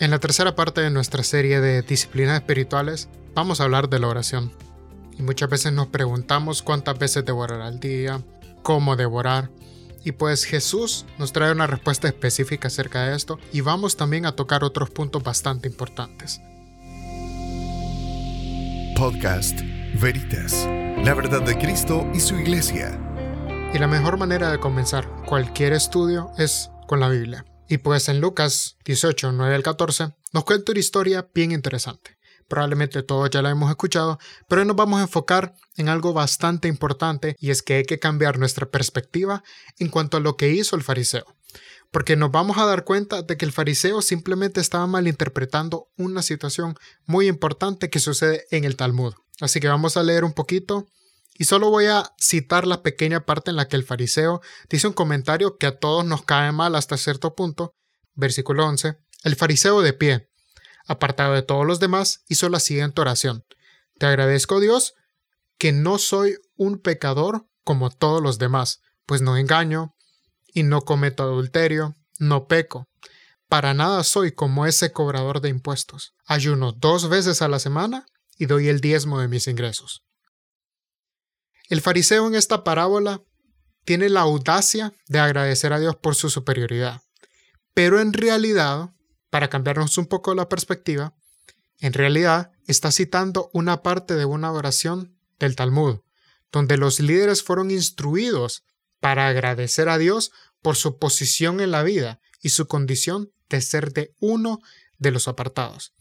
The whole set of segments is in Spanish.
En la tercera parte de nuestra serie de disciplinas espirituales vamos a hablar de la oración. Y muchas veces nos preguntamos cuántas veces devorar al día, cómo devorar. Y pues Jesús nos trae una respuesta específica acerca de esto y vamos también a tocar otros puntos bastante importantes. Podcast Veritas, la verdad de Cristo y su iglesia. Y la mejor manera de comenzar cualquier estudio es con la Biblia. Y pues en Lucas 18, 9 al 14, nos cuenta una historia bien interesante. Probablemente todos ya la hemos escuchado, pero hoy nos vamos a enfocar en algo bastante importante y es que hay que cambiar nuestra perspectiva en cuanto a lo que hizo el fariseo. Porque nos vamos a dar cuenta de que el fariseo simplemente estaba malinterpretando una situación muy importante que sucede en el Talmud. Así que vamos a leer un poquito y solo voy a citar la pequeña parte en la que el fariseo dice un comentario que a todos nos cae mal hasta cierto punto. Versículo 11. El fariseo de pie, apartado de todos los demás, hizo la siguiente oración. Te agradezco Dios que no soy un pecador como todos los demás, pues no engaño y no cometo adulterio, no peco. Para nada soy como ese cobrador de impuestos. Ayuno dos veces a la semana y doy el diezmo de mis ingresos. El fariseo en esta parábola tiene la audacia de agradecer a Dios por su superioridad, pero en realidad, para cambiarnos un poco la perspectiva, en realidad está citando una parte de una oración del Talmud, donde los líderes fueron instruidos para agradecer a Dios por su posición en la vida y su condición de ser de uno de los apartados.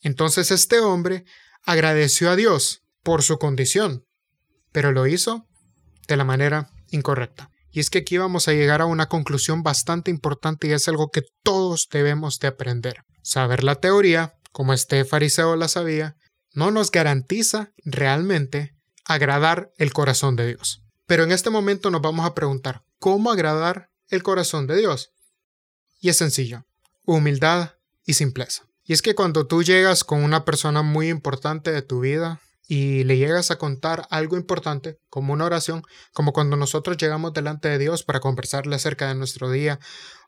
Entonces este hombre agradeció a Dios por su condición, pero lo hizo de la manera incorrecta. Y es que aquí vamos a llegar a una conclusión bastante importante y es algo que todos debemos de aprender. Saber la teoría, como este fariseo la sabía, no nos garantiza realmente agradar el corazón de Dios. Pero en este momento nos vamos a preguntar, ¿cómo agradar el corazón de Dios? Y es sencillo, humildad y simpleza. Y es que cuando tú llegas con una persona muy importante de tu vida, y le llegas a contar algo importante, como una oración, como cuando nosotros llegamos delante de Dios para conversarle acerca de nuestro día,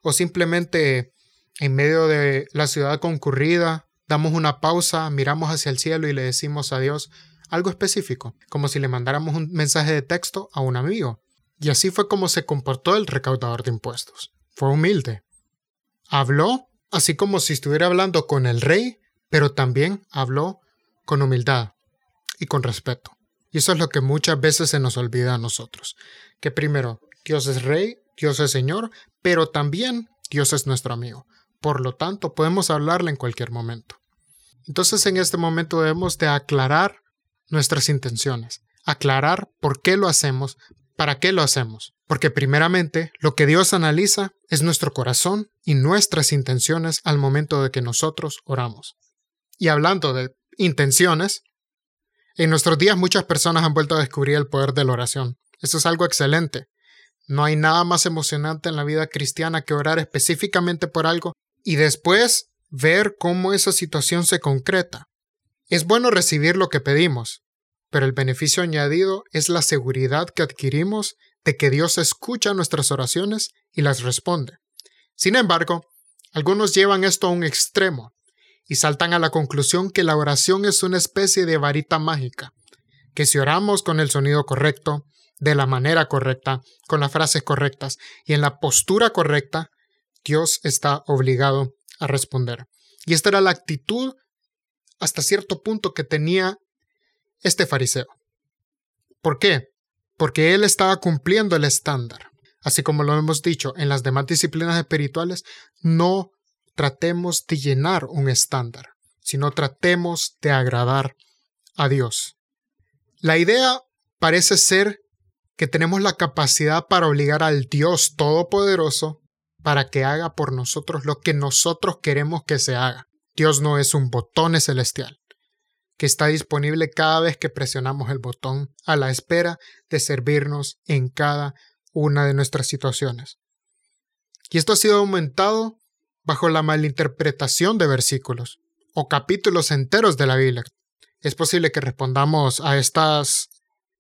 o simplemente en medio de la ciudad concurrida, damos una pausa, miramos hacia el cielo y le decimos a Dios algo específico, como si le mandáramos un mensaje de texto a un amigo. Y así fue como se comportó el recaudador de impuestos. Fue humilde. Habló así como si estuviera hablando con el rey, pero también habló con humildad y con respeto. Y eso es lo que muchas veces se nos olvida a nosotros. Que primero, Dios es rey, Dios es Señor, pero también Dios es nuestro amigo. Por lo tanto, podemos hablarle en cualquier momento. Entonces en este momento debemos de aclarar nuestras intenciones, aclarar por qué lo hacemos, para qué lo hacemos. Porque primeramente lo que Dios analiza es nuestro corazón y nuestras intenciones al momento de que nosotros oramos. Y hablando de intenciones, en nuestros días muchas personas han vuelto a descubrir el poder de la oración. Eso es algo excelente. No hay nada más emocionante en la vida cristiana que orar específicamente por algo y después ver cómo esa situación se concreta. Es bueno recibir lo que pedimos, pero el beneficio añadido es la seguridad que adquirimos de que Dios escucha nuestras oraciones y las responde. Sin embargo, algunos llevan esto a un extremo y saltan a la conclusión que la oración es una especie de varita mágica, que si oramos con el sonido correcto, de la manera correcta, con las frases correctas y en la postura correcta, Dios está obligado a responder. Y esta era la actitud hasta cierto punto que tenía este fariseo. ¿Por qué? Porque él estaba cumpliendo el estándar. Así como lo hemos dicho en las demás disciplinas espirituales, no tratemos de llenar un estándar, sino tratemos de agradar a Dios. La idea parece ser que tenemos la capacidad para obligar al Dios Todopoderoso para que haga por nosotros lo que nosotros queremos que se haga. Dios no es un botón celestial, que está disponible cada vez que presionamos el botón a la espera de servirnos en cada una de nuestras situaciones. Y esto ha sido aumentado bajo la malinterpretación de versículos o capítulos enteros de la Biblia. Es posible que respondamos a estas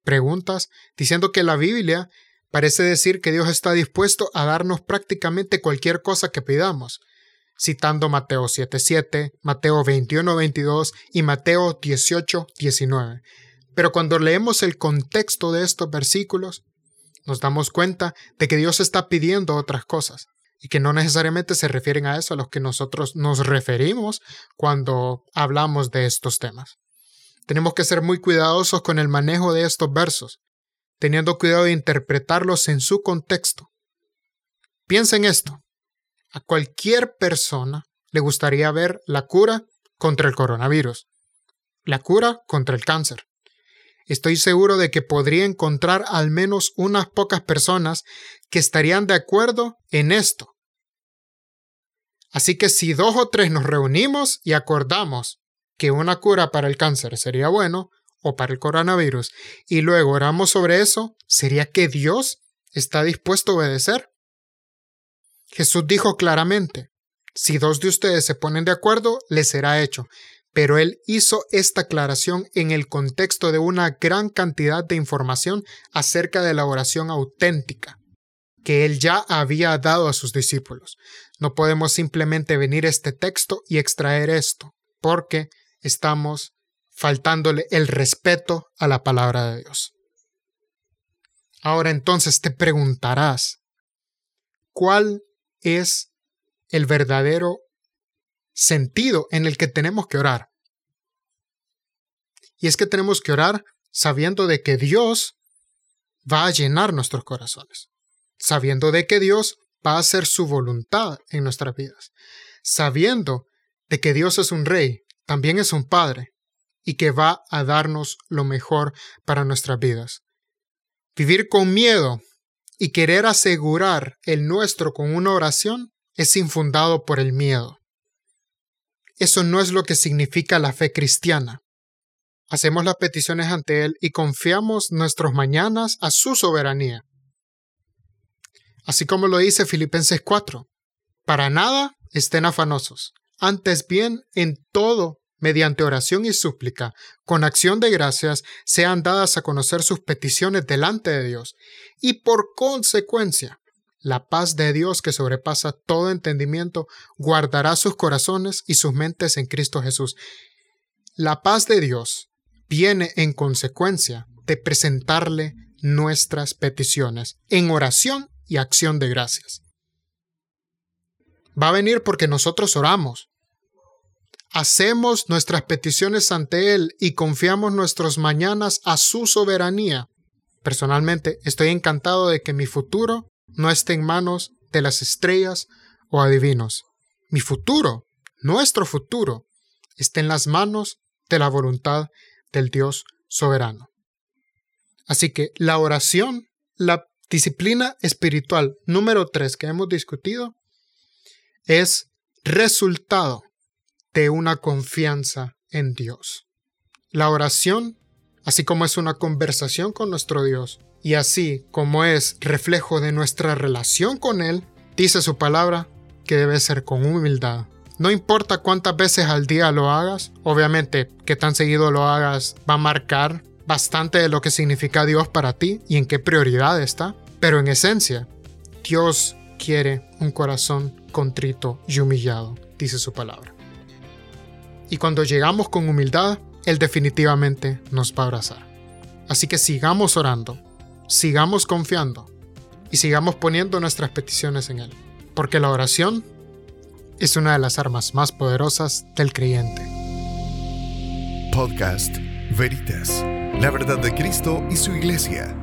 preguntas diciendo que la Biblia parece decir que Dios está dispuesto a darnos prácticamente cualquier cosa que pidamos. citando Mateo 7:7, Mateo 21:22 y Mateo 18:19. Pero cuando leemos el contexto de estos versículos, nos damos cuenta de que Dios está pidiendo otras cosas y que no necesariamente se refieren a eso a los que nosotros nos referimos cuando hablamos de estos temas. Tenemos que ser muy cuidadosos con el manejo de estos versos, teniendo cuidado de interpretarlos en su contexto. Piensa en esto. A cualquier persona le gustaría ver la cura contra el coronavirus, la cura contra el cáncer. Estoy seguro de que podría encontrar al menos unas pocas personas que estarían de acuerdo en esto. Así que si dos o tres nos reunimos y acordamos que una cura para el cáncer sería bueno, o para el coronavirus, y luego oramos sobre eso, ¿sería que Dios está dispuesto a obedecer? Jesús dijo claramente, si dos de ustedes se ponen de acuerdo, les será hecho. Pero él hizo esta aclaración en el contexto de una gran cantidad de información acerca de la oración auténtica que él ya había dado a sus discípulos. No podemos simplemente venir a este texto y extraer esto, porque estamos faltándole el respeto a la palabra de Dios. Ahora entonces te preguntarás, ¿cuál es el verdadero sentido en el que tenemos que orar? Y es que tenemos que orar sabiendo de que Dios va a llenar nuestros corazones, sabiendo de que Dios va a hacer su voluntad en nuestras vidas, sabiendo de que Dios es un rey, también es un padre, y que va a darnos lo mejor para nuestras vidas. Vivir con miedo y querer asegurar el nuestro con una oración es infundado por el miedo. Eso no es lo que significa la fe cristiana. Hacemos las peticiones ante Él y confiamos nuestros mañanas a su soberanía. Así como lo dice Filipenses 4. Para nada estén afanosos, antes bien en todo mediante oración y súplica, con acción de gracias, sean dadas a conocer sus peticiones delante de Dios, y por consecuencia, la paz de Dios que sobrepasa todo entendimiento guardará sus corazones y sus mentes en Cristo Jesús. La paz de Dios viene en consecuencia de presentarle nuestras peticiones en oración y acción de gracias. Va a venir porque nosotros oramos, hacemos nuestras peticiones ante Él y confiamos nuestros mañanas a su soberanía. Personalmente, estoy encantado de que mi futuro no esté en manos de las estrellas o adivinos. Mi futuro, nuestro futuro, está en las manos de la voluntad del Dios soberano. Así que la oración, la disciplina espiritual número tres que hemos discutido, es resultado de una confianza en Dios. La oración, así como es una conversación con nuestro Dios, y así como es reflejo de nuestra relación con Él, dice su palabra que debe ser con humildad. No importa cuántas veces al día lo hagas, obviamente que tan seguido lo hagas va a marcar bastante de lo que significa Dios para ti y en qué prioridad está, pero en esencia, Dios quiere un corazón contrito y humillado, dice su palabra. Y cuando llegamos con humildad, Él definitivamente nos va a abrazar. Así que sigamos orando, sigamos confiando y sigamos poniendo nuestras peticiones en Él. Porque la oración es una de las armas más poderosas del creyente. Podcast Veritas. La verdad de Cristo y su iglesia